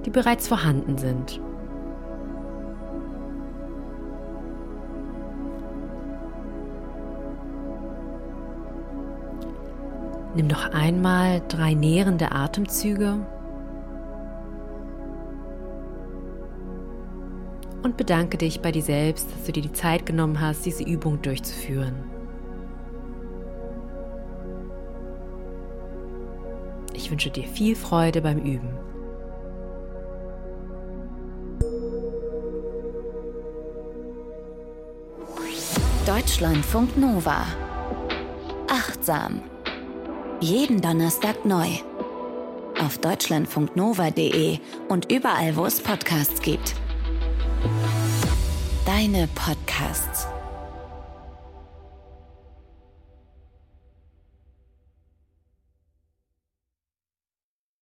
Speaker 3: die bereits vorhanden sind. Nimm noch einmal drei nährende Atemzüge und bedanke dich bei dir selbst, dass du dir die Zeit genommen hast, diese Übung durchzuführen. Ich wünsche dir viel Freude beim Üben.
Speaker 1: Deutschlandfunk Nova. Achtsam. Jeden Donnerstag neu. Auf deutschlandfunknova.de und überall, wo es Podcasts gibt. Deine Podcasts.